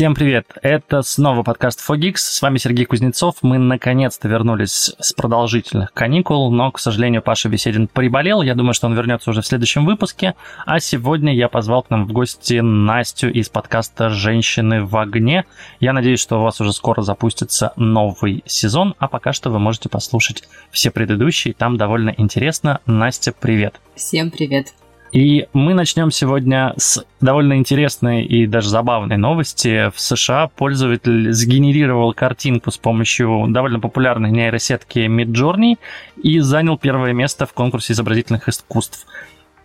Всем привет! Это снова подкаст Fogix. С вами Сергей Кузнецов. Мы наконец-то вернулись с продолжительных каникул, но, к сожалению, Паша Беседин приболел. Я думаю, что он вернется уже в следующем выпуске. А сегодня я позвал к нам в гости Настю из подкаста «Женщины в огне». Я надеюсь, что у вас уже скоро запустится новый сезон, а пока что вы можете послушать все предыдущие. Там довольно интересно. Настя, привет! Всем привет! И мы начнем сегодня с довольно интересной и даже забавной новости. В США пользователь сгенерировал картинку с помощью довольно популярной нейросетки Midjourney и занял первое место в конкурсе изобразительных искусств.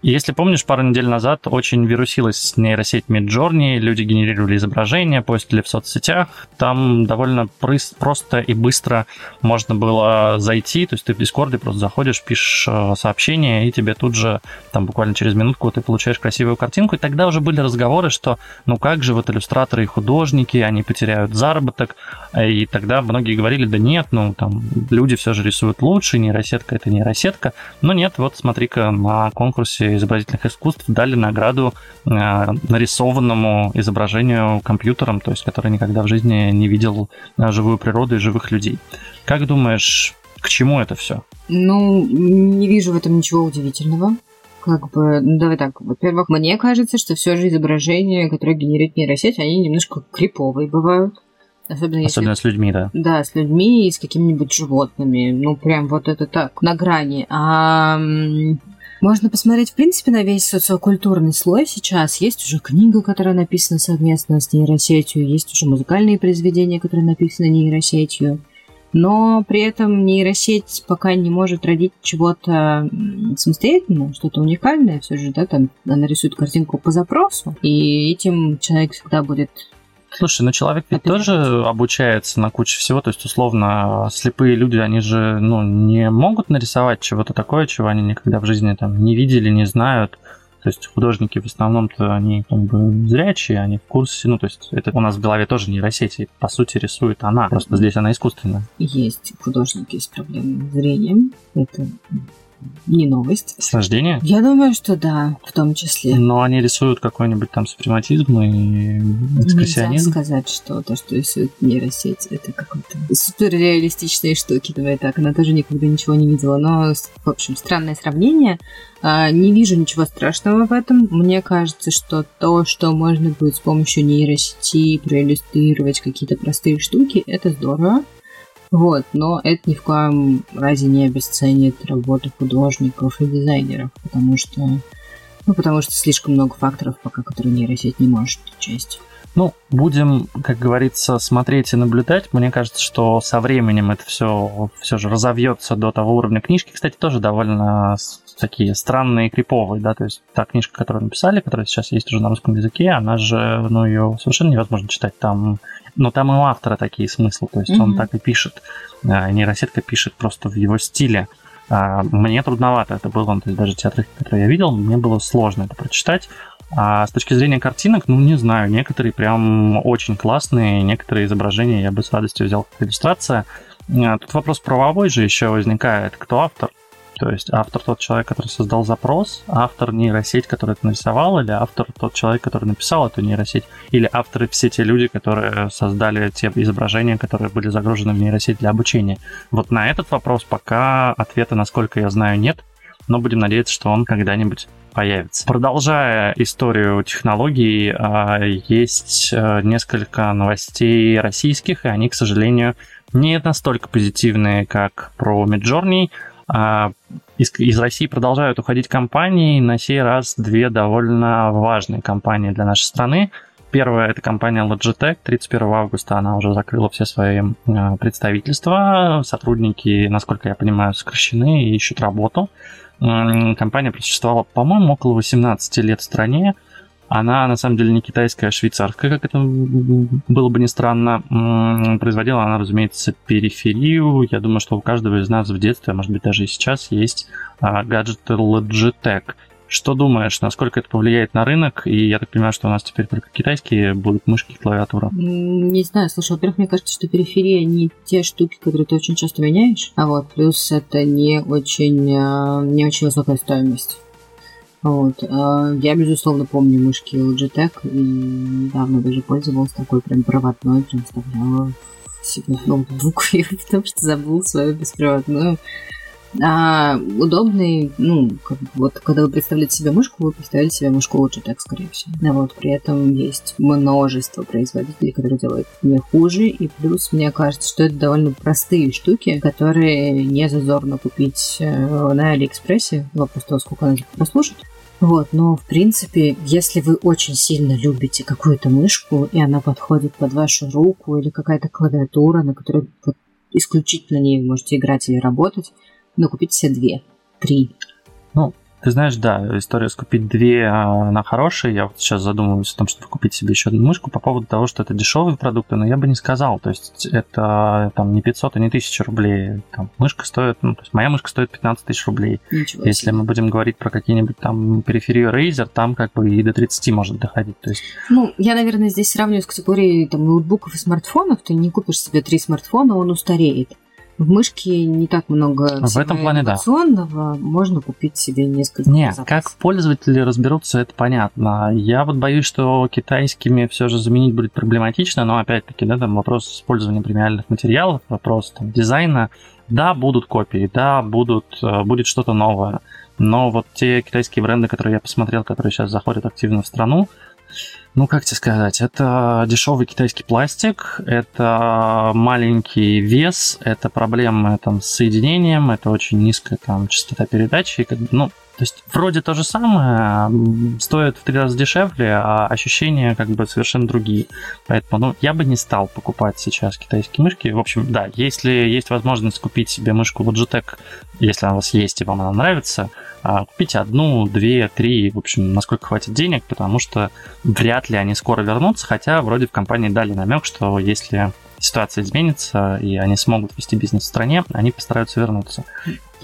Если помнишь, пару недель назад очень вирусилась нейросеть Midjourney, люди генерировали изображения, постили в соцсетях, там довольно просто и быстро можно было зайти, то есть ты в Дискорде просто заходишь, пишешь э, сообщение, и тебе тут же, там буквально через минутку ты получаешь красивую картинку, и тогда уже были разговоры, что ну как же вот иллюстраторы и художники, они потеряют заработок, и тогда многие говорили, да нет, ну там люди все же рисуют лучше, нейросетка это нейросетка, но нет, вот смотри-ка на конкурсе изобразительных искусств дали награду э, нарисованному изображению компьютером, то есть который никогда в жизни не видел э, живую природу и живых людей. Как думаешь, к чему это все? Ну, не вижу в этом ничего удивительного. Как бы, ну давай так, во-первых, мне кажется, что все же изображения, которые генерирует нейросеть, они немножко криповые бывают. Особенно, если... Особенно с людьми, да. Да, с людьми и с какими-нибудь животными. Ну, прям вот это так, на грани. А можно посмотреть, в принципе, на весь социокультурный слой сейчас. Есть уже книга, которая написана совместно с нейросетью, есть уже музыкальные произведения, которые написаны нейросетью. Но при этом нейросеть пока не может родить чего-то самостоятельно, что-то уникальное. Все же, да, там она рисует картинку по запросу, и этим человек всегда будет Слушай, ну человек ведь тоже обучается на куче всего, то есть, условно, слепые люди, они же, ну, не могут нарисовать чего-то такое, чего они никогда в жизни там не видели, не знают. То есть художники в основном-то они как бы зрячие, они в курсе, ну то есть это у нас в голове тоже нейросети, по сути рисует она, просто здесь она искусственная. Есть художники с проблемным зрением, это не новость. С рождения? Я думаю, что да, в том числе. Но они рисуют какой-нибудь там супрематизм и экспрессионизм. Нельзя сказать, что то, что рисует нейросеть, это какой-то суперреалистичные штуки. Давай так, она тоже никогда ничего не видела. Но, в общем, странное сравнение. А, не вижу ничего страшного в этом. Мне кажется, что то, что можно будет с помощью нейросети проиллюстрировать какие-то простые штуки, это здорово. Вот, но это ни в коем разе не обесценит работу художников и дизайнеров, потому что, ну, потому что слишком много факторов, пока которые нейросеть не может учесть. Ну, будем, как говорится, смотреть и наблюдать. Мне кажется, что со временем это все все же разовьется до того уровня книжки. Кстати, тоже довольно такие странные, криповые, да, то есть та книжка, которую написали, которая сейчас есть уже на русском языке, она же, ну, ее совершенно невозможно читать. Там но там и у автора такие смыслы, то есть mm-hmm. он так и пишет. А, нейросетка пишет просто в его стиле. А, мне трудновато это было, то есть даже те отрывки, которые я видел, мне было сложно это прочитать. А с точки зрения картинок, ну, не знаю, некоторые прям очень классные, некоторые изображения я бы с радостью взял как иллюстрация. А, тут вопрос правовой же еще возникает, кто автор. То есть автор тот человек, который создал запрос, автор нейросеть, который это нарисовал, или автор тот человек, который написал эту нейросеть, или авторы все те люди, которые создали те изображения, которые были загружены в нейросеть для обучения. Вот на этот вопрос пока ответа, насколько я знаю, нет, но будем надеяться, что он когда-нибудь появится. Продолжая историю технологий, а, есть э, несколько новостей российских, и они, к сожалению, не настолько позитивные, как про Midjourney, из, из России продолжают уходить компании, на сей раз две довольно важные компании для нашей страны. Первая это компания Logitech. 31 августа она уже закрыла все свои а, представительства. Сотрудники, насколько я понимаю, сокращены и ищут работу. Компания просуществовала, по-моему, около 18 лет в стране. Она, на самом деле, не китайская, а швейцарская, как это было бы не странно. Производила она, разумеется, периферию. Я думаю, что у каждого из нас в детстве, а может быть даже и сейчас, есть а, гаджеты Logitech. Что думаешь, насколько это повлияет на рынок? И я так понимаю, что у нас теперь только китайские будут мышки и клавиатура. Не знаю, слушай, во-первых, мне кажется, что периферия не те штуки, которые ты очень часто меняешь, а вот плюс это не очень, а, не очень высокая стоимость. Вот. А я, безусловно, помню мышки Logitech и недавно даже пользовалась такой прям проводной, прям вставляла себе в ноутбук, потому что забыл свою беспроводную а удобный, ну, как вот когда вы представляете себе мышку, вы представляете себе мышку лучше, так, скорее всего. Да, вот, при этом есть множество производителей, которые делают не хуже, и плюс мне кажется, что это довольно простые штуки, которые не зазорно купить э, на Алиэкспрессе. Вопрос того, сколько надо прослушать. Вот, но в принципе, если вы очень сильно любите какую-то мышку, и она подходит под вашу руку, или какая-то клавиатура, на которой вот, исключительно не можете играть или работать, но купить все две, три. Ну, ты знаешь, да, история с купить две, а, она хорошая. Я вот сейчас задумываюсь о том, чтобы купить себе еще одну мышку по поводу того, что это дешевые продукты, но я бы не сказал. То есть это там не 500 и не 1000 рублей. Там мышка стоит, ну, то есть моя мышка стоит 15 тысяч рублей. Ничего Если мы будем говорить про какие-нибудь там периферию Razer, там как бы и до 30 может доходить. То есть... Ну, я, наверное, здесь сравниваю с категорией там, ноутбуков и смартфонов. Ты не купишь себе три смартфона, он устареет. В мышке не так много в этом плане, да. можно купить себе несколько Нет, как пользователи разберутся, это понятно. Я вот боюсь, что китайскими все же заменить будет проблематично, но опять-таки, да, там вопрос использования премиальных материалов, вопрос там, дизайна. Да, будут копии, да, будут, э, будет что-то новое. Но вот те китайские бренды, которые я посмотрел, которые сейчас заходят активно в страну, ну, как тебе сказать, это дешевый китайский пластик, это маленький вес, это проблемы там, с соединением, это очень низкая там, частота передачи. Как бы, ну, то есть вроде то же самое, стоит в три раза дешевле, а ощущения как бы совершенно другие. Поэтому ну, я бы не стал покупать сейчас китайские мышки. В общем, да, если есть возможность купить себе мышку Logitech, если она у вас есть и вам она нравится, а, купите одну, две, три, в общем, насколько хватит денег, потому что вряд ли они скоро вернутся, хотя вроде в компании дали намек, что если ситуация изменится, и они смогут вести бизнес в стране, они постараются вернуться.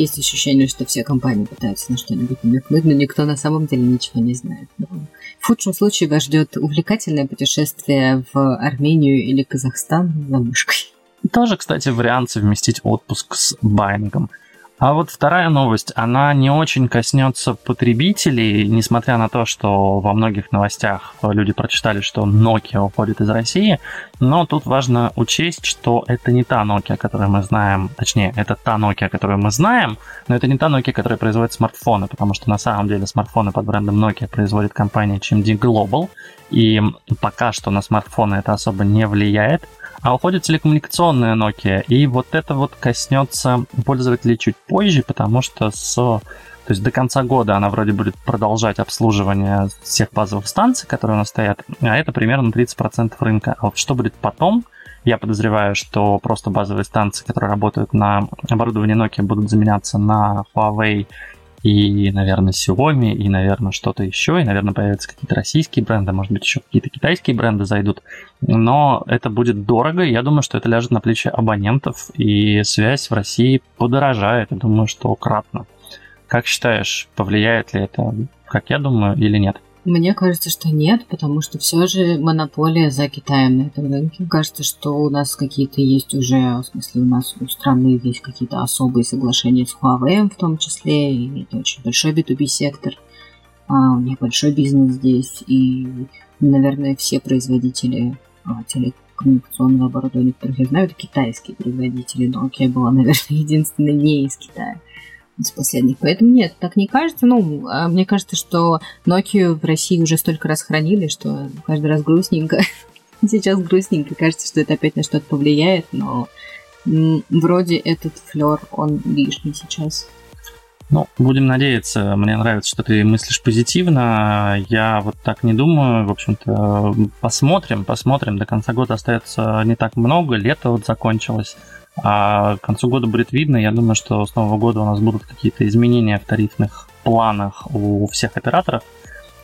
Есть ощущение, что все компании пытаются на что-нибудь намекнуть, но никто на самом деле ничего не знает. В худшем случае вас ждет увлекательное путешествие в Армению или Казахстан за мышкой. Тоже, кстати, вариант совместить отпуск с байингом. А вот вторая новость, она не очень коснется потребителей, несмотря на то, что во многих новостях люди прочитали, что Nokia уходит из России, но тут важно учесть, что это не та Nokia, которую мы знаем, точнее, это та Nokia, которую мы знаем, но это не та Nokia, которая производит смартфоны, потому что на самом деле смартфоны под брендом Nokia производит компания CMD Global, и пока что на смартфоны это особо не влияет, а уходит телекоммуникационная Nokia, и вот это вот коснется пользователей чуть позже, потому что с то есть до конца года она вроде будет продолжать обслуживание всех базовых станций, которые у нас стоят, а это примерно 30% рынка. А вот что будет потом, я подозреваю, что просто базовые станции, которые работают на оборудовании Nokia, будут заменяться на Huawei и, наверное, Xiaomi, и, наверное, что-то еще, и, наверное, появятся какие-то российские бренды, может быть, еще какие-то китайские бренды зайдут. Но это будет дорого, и я думаю, что это ляжет на плечи абонентов, и связь в России подорожает, я думаю, что кратно. Как считаешь, повлияет ли это, как я думаю, или нет? Мне кажется, что нет, потому что все же монополия за Китаем на этом рынке. Кажется, что у нас какие-то есть уже, в смысле, у нас у страны есть какие-то особые соглашения с Huawei в том числе, и это очень большой B2B сектор. А у них большой бизнес здесь, и, наверное, все производители а, телекоммуникационного оборудования, которых я знаю, это китайские производители. Nokia была, наверное, единственной не из Китая из последних. Поэтому нет, так не кажется. Ну, а мне кажется, что Nokia в России уже столько раз хранили, что каждый раз грустненько. Сейчас грустненько. Кажется, что это опять на что-то повлияет, но вроде этот флер, он лишний сейчас. Ну, будем надеяться. Мне нравится, что ты мыслишь позитивно. Я вот так не думаю. В общем-то, посмотрим, посмотрим. До конца года остается не так много. Лето вот закончилось. А к концу года будет видно. Я думаю, что с Нового года у нас будут какие-то изменения в тарифных планах у всех операторов.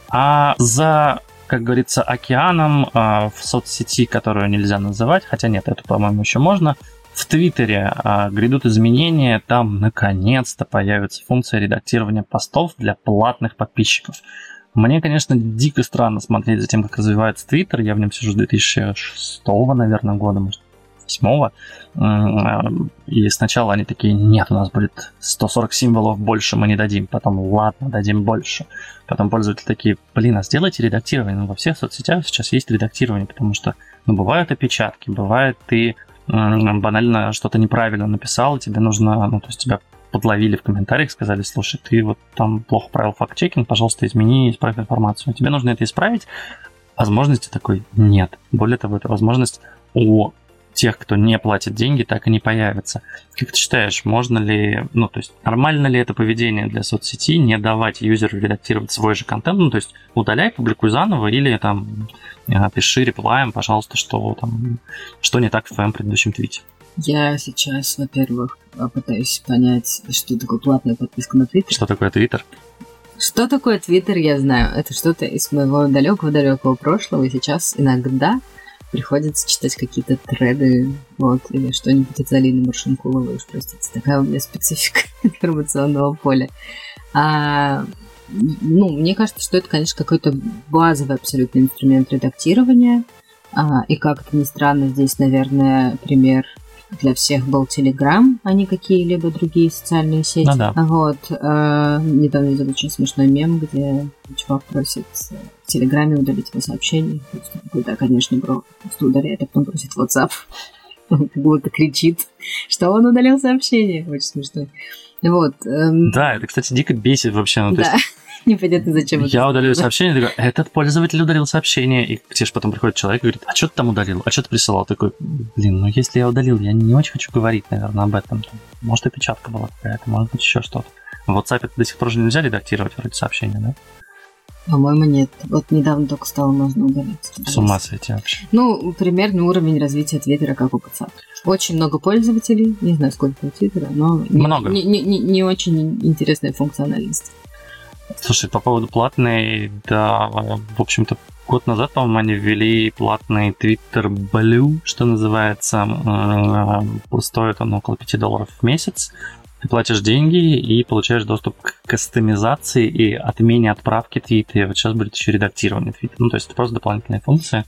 А за, как говорится, океаном а, в соцсети, которую нельзя называть, хотя нет, это, по-моему, еще можно, в Твиттере а, грядут изменения, там наконец-то появится функция редактирования постов для платных подписчиков. Мне, конечно, дико странно смотреть за тем, как развивается Твиттер. Я в нем сижу с 2006, наверное, года, может, письмово. И сначала они такие, нет, у нас будет 140 символов больше, мы не дадим. Потом, ладно, дадим больше. Потом пользователи такие, блин, а сделайте редактирование. Во всех соцсетях сейчас есть редактирование, потому что, ну, бывают опечатки, бывает ты банально что-то неправильно написал, тебе нужно, ну, то есть тебя подловили в комментариях, сказали, слушай, ты вот там плохо правил факт-чекинг, пожалуйста, измени, исправь информацию. Тебе нужно это исправить. Возможности такой нет. Более того, это возможность у тех, кто не платит деньги, так и не появится. Как ты считаешь, можно ли, ну, то есть, нормально ли это поведение для соцсети, не давать юзеру редактировать свой же контент, ну, то есть, удаляй, публикуй заново, или там э, пиши реплаем, пожалуйста, что там, что не так в твоем предыдущем твите. Я сейчас, во-первых, пытаюсь понять, что такое платная подписка на Твиттер. Что такое Твиттер? Что такое Твиттер, я знаю. Это что-то из моего далекого-далекого прошлого, и сейчас иногда приходится читать какие-то треды, вот, или что-нибудь от Алины Маршинкуловой, уж простите, такая у меня специфика информационного поля. А, ну, мне кажется, что это, конечно, какой-то базовый абсолютно инструмент редактирования, а, и как это ни странно, здесь, наверное, пример для всех был Telegram, а не какие-либо другие социальные сети. Ну, да. Вот. Э, недавно видел очень смешной мем, где чувак просит в Телеграме удалить его сообщение. Да, конечно, бро. Просто удаляет, а потом просит WhatsApp. Он как будто кричит, что он удалил сообщение. Очень смешно. Вот. Эм... Да, это, кстати, дико бесит вообще. Ну, да. есть Непонятно, зачем. Я удалил сообщение, такой, этот пользователь удалил сообщение. И тебе же потом приходит человек и говорит, а что ты там удалил? А что ты присылал? Такой, блин, ну если я удалил, я не очень хочу говорить, наверное, об этом. Может, и печатка была какая-то, может быть, еще что-то. В WhatsApp это до сих пор же нельзя редактировать вроде сообщения, да? По-моему, нет. Вот недавно только стало можно удалить. С ума сойти вообще. Ну, примерно уровень развития Твиттера, как у WhatsApp. Очень много пользователей, не знаю, сколько у Твиттера, но много. Не, не, не, не очень интересная функциональность. Слушай, по поводу платной, да, в общем-то, год назад, по-моему, они ввели платный Twitter Blue, что называется. Стоит он около 5 долларов в месяц. Ты платишь деньги и получаешь доступ к кастомизации и отмене отправки твита. И вот сейчас будет еще редактирование твита. Ну, то есть это просто дополнительная функция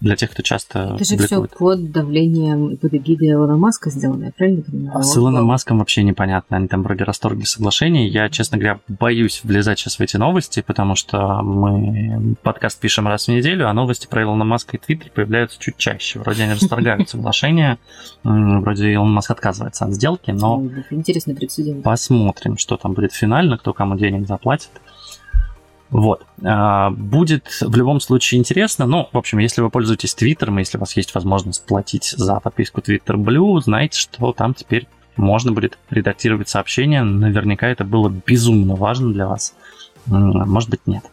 для тех, кто часто Это же все под давлением под эгидой Илона Маска сделано, я правильно понимаю? А с Илоном Маском вообще непонятно. Они там вроде расторгли соглашение. Я, честно говоря, боюсь влезать сейчас в эти новости, потому что мы подкаст пишем раз в неделю, а новости про Илона Маска и Твиттер появляются чуть чаще. Вроде они расторгают соглашение, вроде Илон Маск отказывается от сделки, но... Интересный прецедент. Посмотрим, что там будет финально, кто кому денег заплатит. Вот. А, будет в любом случае интересно. Ну, в общем, если вы пользуетесь Твиттером, если у вас есть возможность платить за подписку Twitter Blue, знайте, что там теперь можно будет редактировать сообщения. Наверняка это было безумно важно для вас. Может быть, нет.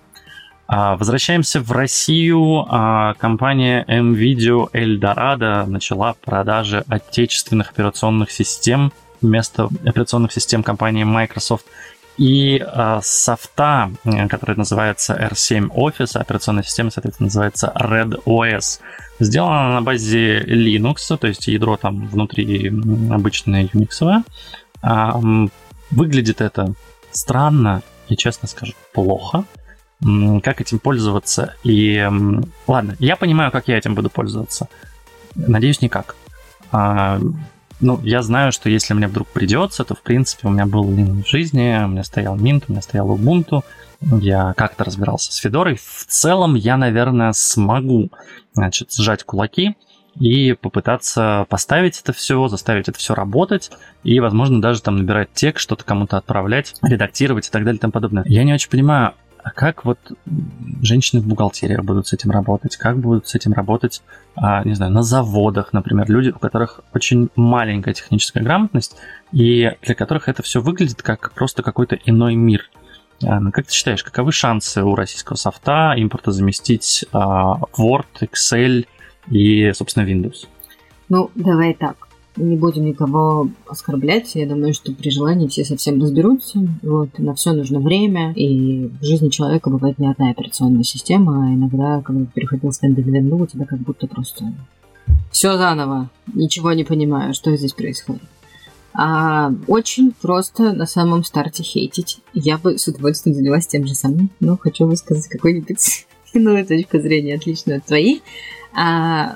А, возвращаемся в Россию. А, компания MVideo Eldorado начала продажи отечественных операционных систем вместо операционных систем компании Microsoft и э, софта, который называется R7 Office, операционная система, соответственно, называется Red OS. Сделана на базе Linux, то есть ядро там внутри обычное Unix. А, выглядит это странно и, честно скажу, плохо. Как этим пользоваться? И ладно, я понимаю, как я этим буду пользоваться. Надеюсь, никак. Ну, я знаю, что если мне вдруг придется, то, в принципе, у меня был Linux в жизни, у меня стоял Mint, у меня стоял Ubuntu, я как-то разбирался с Федорой. В целом, я, наверное, смогу, значит, сжать кулаки и попытаться поставить это все, заставить это все работать, и, возможно, даже там набирать текст, что-то кому-то отправлять, редактировать и так далее и тому подобное. Я не очень понимаю, а как вот женщины в бухгалтерии будут с этим работать? Как будут с этим работать, а, не знаю, на заводах, например, люди, у которых очень маленькая техническая грамотность, и для которых это все выглядит как просто какой-то иной мир. А, ну, как ты считаешь, каковы шансы у российского софта импорта заместить а, Word, Excel и, собственно, Windows? Ну, давай так не будем никого оскорблять. Я думаю, что при желании все совсем разберутся. Вот, на все нужно время. И в жизни человека бывает не одна операционная система, а иногда, когда ты переходил с Windows у тебя как будто просто все заново. Ничего не понимаю, что здесь происходит. А очень просто на самом старте хейтить. Я бы с удовольствием занялась тем же самым, но хочу высказать какой-нибудь иную точку зрения, отличную от твоей. А,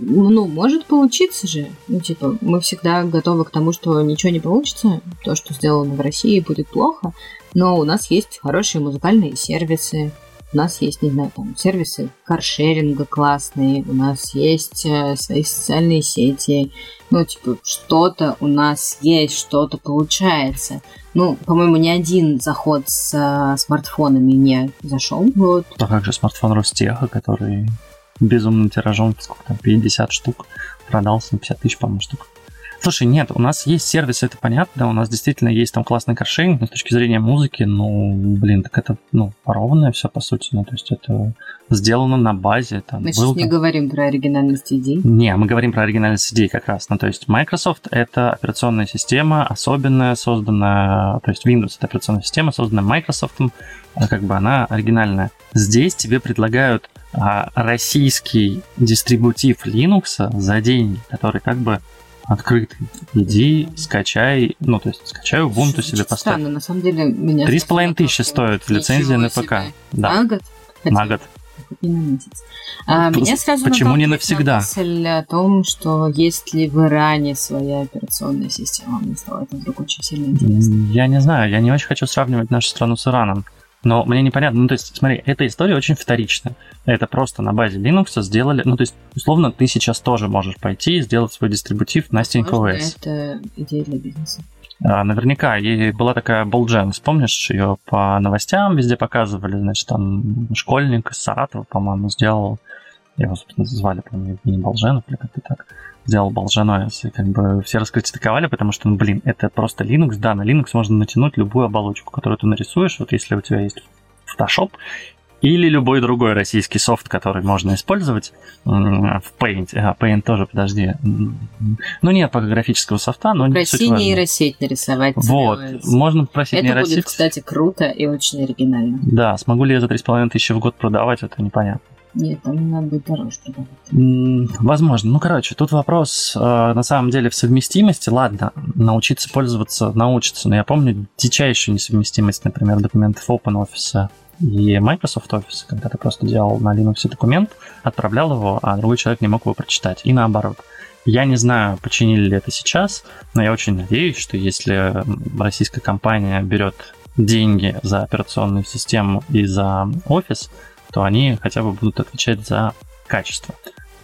ну, может получиться же. Ну, типа, мы всегда готовы к тому, что ничего не получится. То, что сделано в России, будет плохо. Но у нас есть хорошие музыкальные сервисы. У нас есть, не знаю, там, сервисы каршеринга классные. У нас есть э, свои социальные сети. Ну, типа, что-то у нас есть, что-то получается. Ну, по-моему, ни один заход с э, смартфонами не зашел. Вот. А как же смартфон Ростеха, который безумным тиражом, сколько там, 50 штук, продался на 50 тысяч, по-моему, штук. Слушай, нет, у нас есть сервис, это понятно, у нас действительно есть там классный каршеринг, но с точки зрения музыки, ну, блин, так это, ну, порованное все, по сути, ну, то есть это сделано на базе. Там, мы сейчас не там... говорим про оригинальность идей. Не, мы говорим про оригинальность идей как раз, ну, то есть Microsoft — это операционная система, особенная, созданная, то есть Windows — это операционная система, созданная Microsoft, а как бы она оригинальная. Здесь тебе предлагают а, российский дистрибутив Linux за деньги, который как бы открытый. Иди, скачай, ну, то есть скачай Ubuntu себе поставь. Странно, на самом деле меня... Три с половиной тысячи стоит лицензия на ПК. Да. На год? На год. Не на месяц. А, меня сразу Почему не навсегда? мысль о том, что есть ли в Иране своя операционная система. Мне стало это вдруг очень сильно интересно. Я не знаю, я не очень хочу сравнивать нашу страну с Ираном. Но мне непонятно, ну то есть, смотри, эта история очень вторична. Это просто на базе Linux сделали, ну то есть, условно, ты сейчас тоже можешь пойти и сделать свой дистрибутив на SyncOS. Это идея для бизнеса. А, наверняка, и была такая Болджен, вспомнишь, ее по новостям везде показывали, значит, там школьник из Саратова, по-моему, сделал, его, собственно, звали, по-моему, не Болженов или как-то так, сделал Bolgenos, и как бы все раскритиковали, потому что, ну, блин, это просто Linux, да, на Linux можно натянуть любую оболочку, которую ты нарисуешь, вот если у тебя есть Photoshop, или любой другой российский софт, который можно использовать в Paint. А, Paint тоже, подожди. Ну, нет пока графического софта, но суть нейросеть нарисовать. Вот, сделается. можно попросить это нейросеть. Это будет, кстати, круто и очень оригинально. Да, смогу ли я за 3,5 тысячи в год продавать, это непонятно. Нет, там надо будет дороже продавать. Возможно. Ну, короче, тут вопрос э, на самом деле в совместимости. Ладно, научиться пользоваться, научиться. Но я помню дичайшую несовместимость, например, документов OpenOffice и Microsoft Office, когда ты просто делал на Linux документ, отправлял его, а другой человек не мог его прочитать. И наоборот. Я не знаю, починили ли это сейчас, но я очень надеюсь, что если российская компания берет деньги за операционную систему и за офис, то они хотя бы будут отвечать за качество.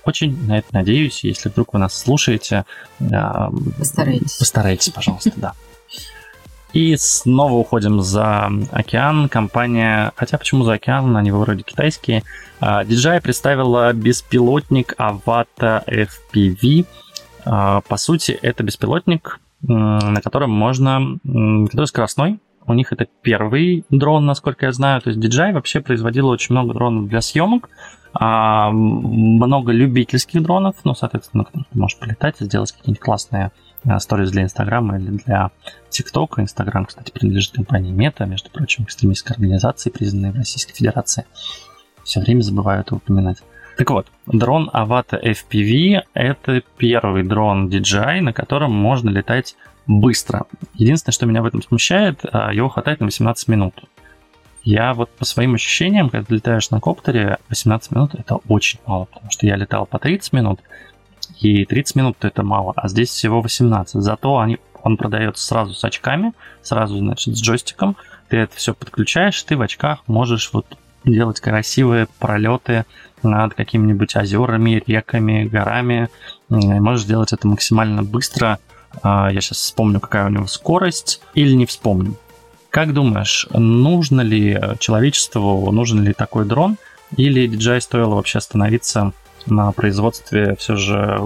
Очень на это надеюсь, если вдруг вы нас слушаете. А, постарайтесь. Постарайтесь, пожалуйста, да. И снова уходим за океан. Компания, хотя почему за океан, они вроде китайские. DJI а, представила беспилотник Avata FPV. А, по сути, это беспилотник, на котором можно, который скоростной, у них это первый дрон, насколько я знаю. То есть DJI вообще производила очень много дронов для съемок, а, много любительских дронов, ну, соответственно, ты можешь полетать и сделать какие-нибудь классные а, сторис для Инстаграма или для ТикТока. Инстаграм, кстати, принадлежит компании Мета, между прочим, экстремистской организации, признанной в Российской Федерации. Все время забываю это упоминать. Так вот, дрон Avata FPV – это первый дрон DJI, на котором можно летать быстро. Единственное, что меня в этом смущает, а, его хватает на 18 минут. Я вот по своим ощущениям, когда летаешь на коптере, 18 минут это очень мало, потому что я летал по 30 минут, и 30 минут это мало, а здесь всего 18. Зато они, он продается сразу с очками, сразу, значит, с джойстиком. Ты это все подключаешь, ты в очках можешь вот делать красивые пролеты над какими-нибудь озерами, реками, горами. Можешь делать это максимально быстро, я сейчас вспомню, какая у него скорость, или не вспомню. Как думаешь, нужно ли человечеству, нужен ли такой дрон, или DJI стоило вообще остановиться на производстве все же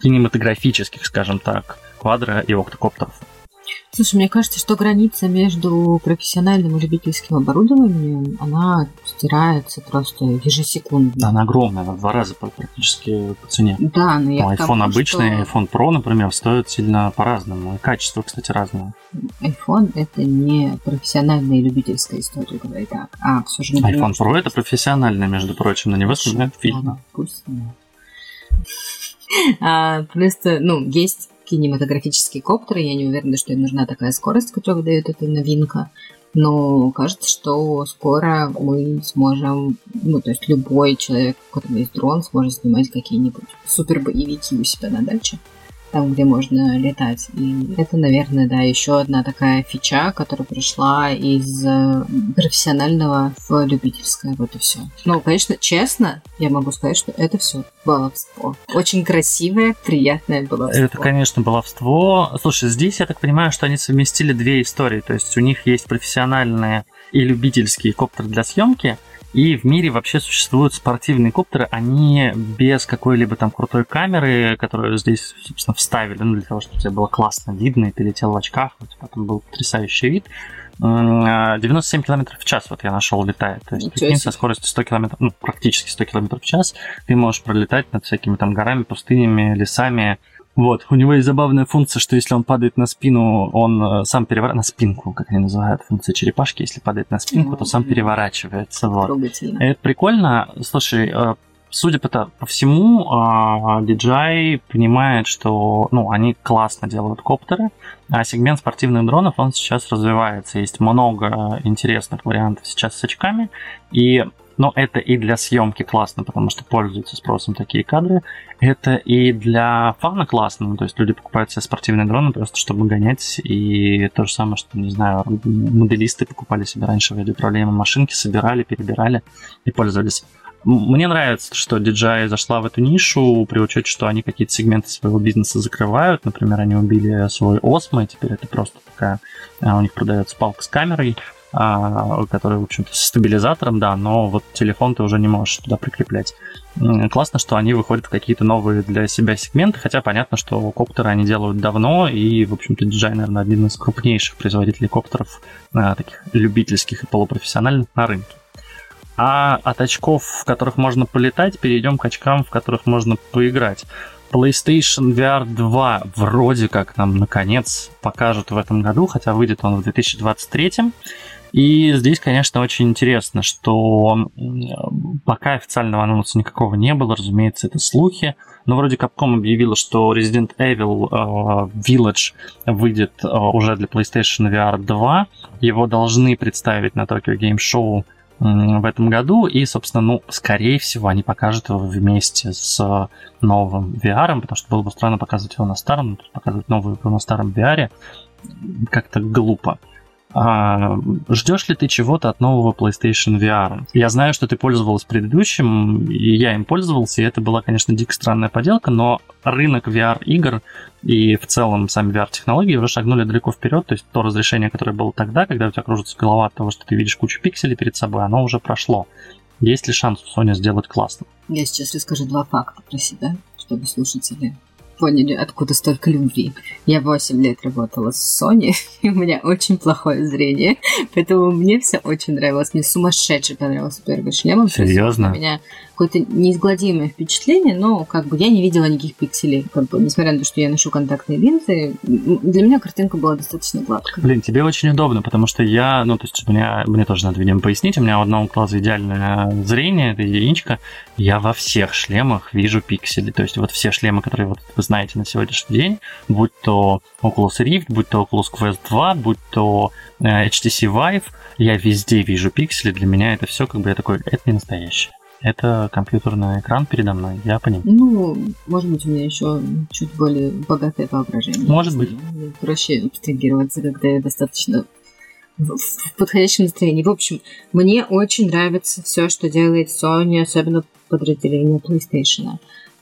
кинематографических, скажем так, квадро- и октокоптеров? Слушай, мне кажется, что граница между профессиональным и любительским оборудованием, она стирается просто ежесекундно. Она огромная, она в два раза практически по цене. Да, но я ну, iPhone тому, обычный, что... iPhone Pro, например, стоит сильно по-разному. И качество, кстати, разное. iPhone это не профессиональная и любительская история, говоря так. А, все же iPhone Pro это профессиональная, между прочим, на него снимают фильм. Да, пусть а, просто, ну, есть кинематографические коптеры. Я не уверена, что им нужна такая скорость, которую выдает эта новинка. Но кажется, что скоро мы сможем, ну, то есть любой человек, у которого есть дрон, сможет снимать какие-нибудь супер боевики у себя на даче там, где можно летать. И это, наверное, да, еще одна такая фича, которая пришла из э, профессионального в любительское. Вот и все. Ну, конечно, честно, я могу сказать, что это все баловство. Очень красивое, приятное баловство. Это, конечно, баловство. Слушай, здесь я так понимаю, что они совместили две истории. То есть у них есть профессиональные и любительские коптеры для съемки, и в мире вообще существуют спортивные коптеры, они без какой-либо там крутой камеры, которую здесь, собственно, вставили, ну, для того, чтобы тебе было классно видно, и ты летел в очках, у тебя там был потрясающий вид. 97 км в час вот я нашел летает. То есть прикинь, со скоростью 100 км, ну, практически 100 км в час ты можешь пролетать над всякими там горами, пустынями, лесами, вот, у него есть забавная функция, что если он падает на спину, он э, сам переворачивается, на спинку, как они называют, функция черепашки, если падает на спинку, mm-hmm. то сам переворачивается. Вот. Это прикольно. Слушай, э, судя по, по всему, DJI э, понимает, что ну, они классно делают коптеры, а сегмент спортивных дронов, он сейчас развивается. Есть много интересных вариантов сейчас с очками, и но это и для съемки классно, потому что пользуются спросом такие кадры. Это и для фана классно, то есть люди покупают себе спортивные дроны просто чтобы гонять, и то же самое, что, не знаю, моделисты покупали себе раньше радиоуправляемые машинки, собирали, перебирали и пользовались. Мне нравится, что DJI зашла в эту нишу, при учете, что они какие-то сегменты своего бизнеса закрывают. Например, они убили свой Osmo, и теперь это просто такая... А, у них продается палка с камерой, который, в общем-то, с стабилизатором, да, но вот телефон ты уже не можешь туда прикреплять. Классно, что они выходят в какие-то новые для себя сегменты, хотя понятно, что коптеры они делают давно, и, в общем-то, DJI, наверное, один из крупнейших производителей коптеров, а, таких любительских и полупрофессиональных на рынке. А от очков, в которых можно полетать, перейдем к очкам, в которых можно поиграть. PlayStation VR 2 вроде как нам наконец покажут в этом году, хотя выйдет он в 2023. И здесь, конечно, очень интересно, что пока официального анонса никакого не было, разумеется, это слухи, но вроде Capcom объявила, что Resident Evil uh, Village выйдет uh, уже для PlayStation VR 2. Его должны представить на Tokyo Game Show в этом году, и, собственно, ну, скорее всего, они покажут его вместе с новым VR, потому что было бы странно показывать его на старом, показывать новую игру на старом VR как-то глупо. А, ждешь ли ты чего-то от нового PlayStation VR? Я знаю, что ты пользовалась предыдущим, и я им пользовался, и это была, конечно, дико странная поделка, но рынок VR-игр и в целом сами VR-технологии уже шагнули далеко вперед, то есть то разрешение, которое было тогда, когда у тебя кружится голова от того, что ты видишь кучу пикселей перед собой, оно уже прошло. Есть ли шанс у Sony сделать классно? Я сейчас расскажу два факта про себя, чтобы слушатели поняли, откуда столько любви. Я 8 лет работала с Sony, и у меня очень плохое зрение, поэтому мне все очень нравилось. Мне сумасшедше понравился первый шлем. Серьезно? У меня какое-то неизгладимое впечатление, но как бы я не видела никаких пикселей. Как бы, несмотря на то, что я ношу контактные линзы, для меня картинка была достаточно гладкая. Блин, тебе очень удобно, потому что я, ну, то есть у меня, мне тоже надо, видимо, пояснить, у меня у одного глаза идеальное зрение, это единичка, я во всех шлемах вижу пиксели, то есть вот все шлемы, которые вот вы знаете на сегодняшний день, будь то Oculus Rift, будь то Oculus Quest 2, будь то э, HTC Vive, я везде вижу пиксели, для меня это все как бы я такой, это не настоящее. Это компьютерный экран передо мной, я понимаю. Ну, может быть, у меня еще чуть более богатое воображение. Может быть. Проще абстрагироваться, когда я достаточно в подходящем настроении. В общем, мне очень нравится все, что делает Sony, особенно подразделение PlayStation.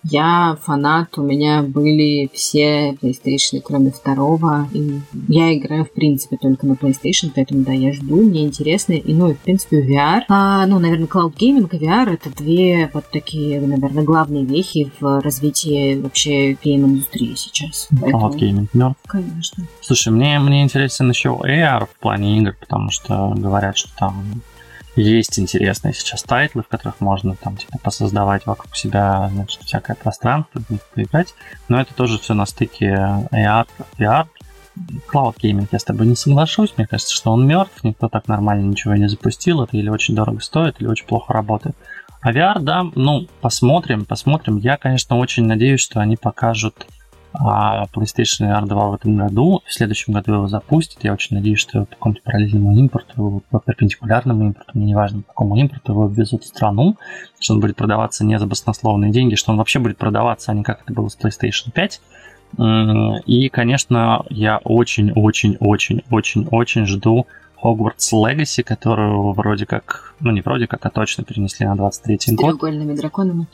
Я фанат, у меня были все PlayStation, кроме второго. И я играю, в принципе, только на PlayStation, поэтому, да, я жду, мне интересно. И, ну, и, в принципе, VR. А, ну, наверное, Cloud Gaming и VR — это две вот такие, наверное, главные вехи в развитии вообще гейм-индустрии сейчас. Cloud Gaming мертв? Конечно. Слушай, мне, мне интересен еще AR в плане игр, потому что говорят, что там есть интересные сейчас title ы, в которых можно там типа посоздавать вокруг себя значит, всякое пространство, поиграть. Но это тоже все на стыке AR, VR. Cloud Gaming, я с тобой не соглашусь. Мне кажется, что он мертв, никто так нормально ничего не запустил. Это или очень дорого стоит, или очень плохо работает. А VR, да, ну, посмотрим, посмотрим. Я, конечно, очень надеюсь, что они покажут а PlayStation VR 2 в этом году. В следующем году его запустят. Я очень надеюсь, что по какому-то параллельному импорту, по перпендикулярному импорту, мне не важно, по какому импорту его ввезут в страну, что он будет продаваться не за баснословные деньги, что он вообще будет продаваться, а не как это было с PlayStation 5. И, конечно, я очень-очень-очень-очень-очень жду Hogwarts Legacy, которую вроде как, ну не вроде как, а точно перенесли на 23 год. С треугольными драконами.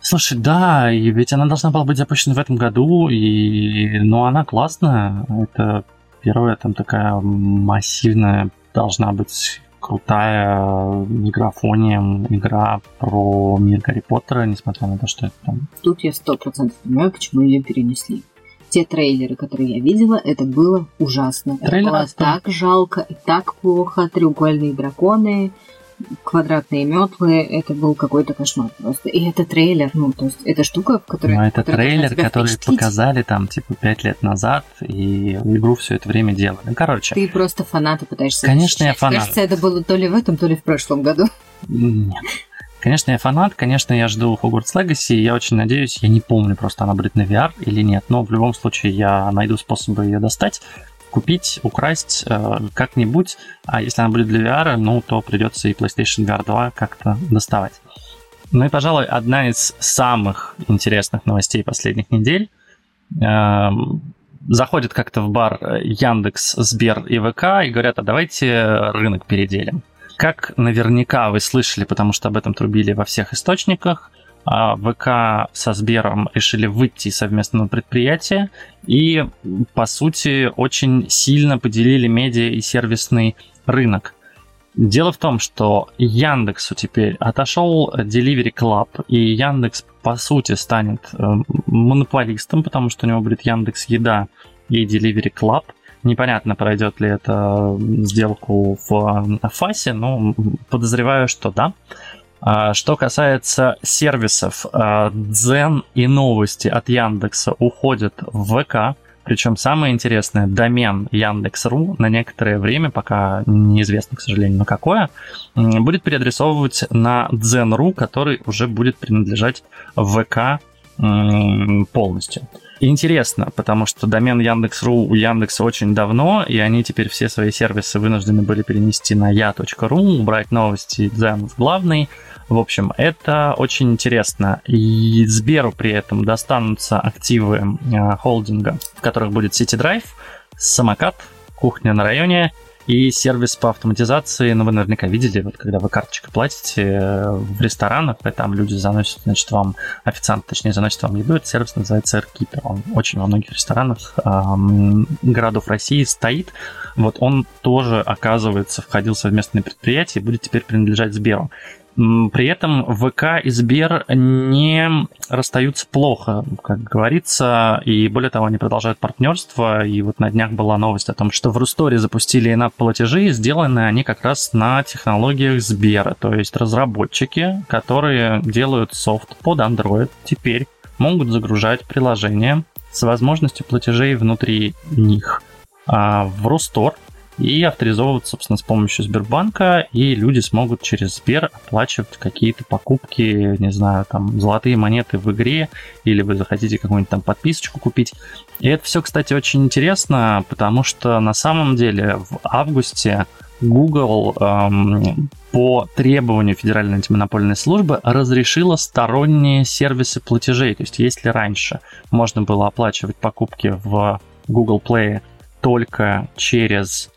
Слушай, да, и ведь она должна была быть запущена в этом году, и, ну, она классная. Это первая там такая массивная должна быть крутая микрофонием игра про мир Гарри Поттера, несмотря на то, что это там... Тут я сто процентов понимаю, почему ее перенесли. Те трейлеры, которые я видела, это было ужасно. Трейлер это было так жалко и так плохо. Треугольные драконы, квадратные метлы, это был какой-то кошмар просто. И это трейлер, ну, то есть это штука, в которой... Ну, это трейлер, который впечатлить. показали там, типа, пять лет назад, и игру все это время делали. Ну, короче... Ты просто фаната пытаешься Конечно, защищать. я фанат. Кажется, это было то ли в этом, то ли в прошлом году. Нет. Конечно, я фанат, конечно, я жду Hogwarts Legacy, я очень надеюсь, я не помню, просто она будет на VR или нет, но в любом случае я найду способы ее достать купить, украсть э, как-нибудь. А если она будет для VR, ну, то придется и PlayStation VR 2 как-то доставать. Ну и, пожалуй, одна из самых интересных новостей последних недель. Э, заходит как-то в бар Яндекс, Сбер и ВК и говорят, а давайте рынок переделим. Как наверняка вы слышали, потому что об этом трубили во всех источниках, ВК со Сбером решили выйти из совместного предприятия и, по сути, очень сильно поделили медиа и сервисный рынок. Дело в том, что Яндексу теперь отошел Delivery Club, и Яндекс, по сути, станет э, монополистом, потому что у него будет Яндекс Еда и Delivery Club. Непонятно, пройдет ли это сделку в ФАСе, но подозреваю, что да. А, что касается сервисов, а, Дзен и новости от Яндекса уходят в ВК. Причем самое интересное, домен Яндекс.ру на некоторое время, пока неизвестно, к сожалению, на какое, будет переадресовывать на Дзен.ру, который уже будет принадлежать ВК полностью. Интересно, потому что домен Яндекс.ру у Яндекса очень давно, и они теперь все свои сервисы вынуждены были перенести на я.ру, убрать новости в главный. В общем, это очень интересно. И Сберу при этом достанутся активы э, холдинга, в которых будет City Drive, самокат, кухня на районе и сервис по автоматизации, ну, вы наверняка видели, вот когда вы карточкой платите э, в ресторанах, и там люди заносят, значит, вам, официант, точнее, заносит вам еду, этот сервис называется AirKeeper. Он очень во многих ресторанах эм, городов России стоит. Вот он тоже, оказывается, входил в совместное предприятие и будет теперь принадлежать Сберу. При этом ВК и Сбер не расстаются плохо, как говорится, и более того, они продолжают партнерство. И вот на днях была новость о том, что в Русторе запустили инап платежи, сделаны они как раз на технологиях Сбера. То есть разработчики, которые делают софт под Android, теперь могут загружать приложения с возможностью платежей внутри них а в Рустор и авторизовываться, собственно, с помощью Сбербанка, и люди смогут через Сбер оплачивать какие-то покупки, не знаю, там, золотые монеты в игре, или вы захотите какую-нибудь там подписочку купить. И это все, кстати, очень интересно, потому что на самом деле в августе Google эм, по требованию Федеральной антимонопольной службы разрешила сторонние сервисы платежей. То есть если раньше можно было оплачивать покупки в Google Play только через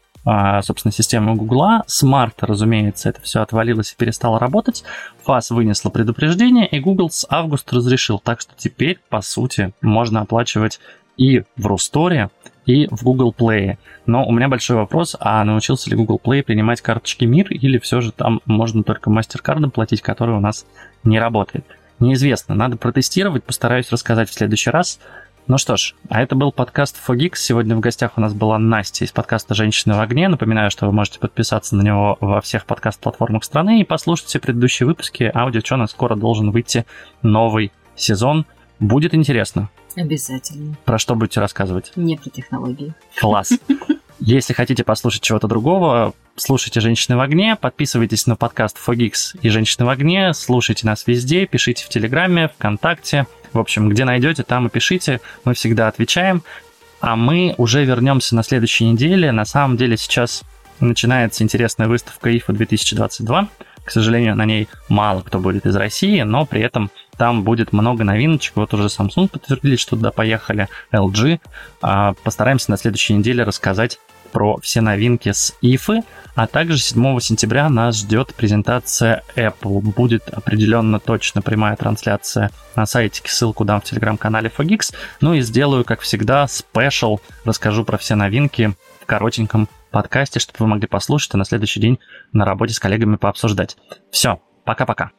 собственно, систему Гугла. Марта, разумеется, это все отвалилось и перестало работать. ФАС вынесла предупреждение, и Google с августа разрешил. Так что теперь, по сути, можно оплачивать и в Русторе, и в Google Play. Но у меня большой вопрос, а научился ли Google Play принимать карточки МИР, или все же там можно только мастер-кардом платить, который у нас не работает? Неизвестно, надо протестировать, постараюсь рассказать в следующий раз. Ну что ж, а это был подкаст Fogix. Сегодня в гостях у нас была Настя из подкаста «Женщины в огне». Напоминаю, что вы можете подписаться на него во всех подкаст-платформах страны и послушать все предыдущие выпуски. Аудио скоро должен выйти новый сезон. Будет интересно. Обязательно. Про что будете рассказывать? Не про технологии. Класс. Если хотите послушать чего-то другого, слушайте «Женщины в огне», подписывайтесь на подкаст Fogix и «Женщины в огне», слушайте нас везде, пишите в Телеграме, ВКонтакте. В общем, где найдете, там и пишите. Мы всегда отвечаем. А мы уже вернемся на следующей неделе. На самом деле сейчас начинается интересная выставка IFA 2022. К сожалению, на ней мало кто будет из России, но при этом там будет много новиночек. Вот уже Samsung подтвердили, что туда поехали, LG. А, постараемся на следующей неделе рассказать про все новинки с IFA, а также 7 сентября нас ждет презентация Apple. Будет определенно точно прямая трансляция на сайте, ссылку дам в телеграм-канале Fogix. Ну и сделаю, как всегда, спешл, расскажу про все новинки в коротеньком подкасте, чтобы вы могли послушать, а на следующий день на работе с коллегами пообсуждать. Все, пока-пока.